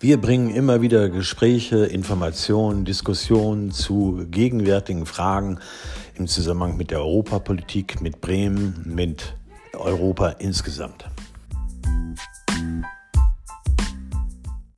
Wir bringen immer wieder Gespräche, Informationen, Diskussionen zu gegenwärtigen Fragen im Zusammenhang mit der Europapolitik, mit Bremen, mit Europa insgesamt.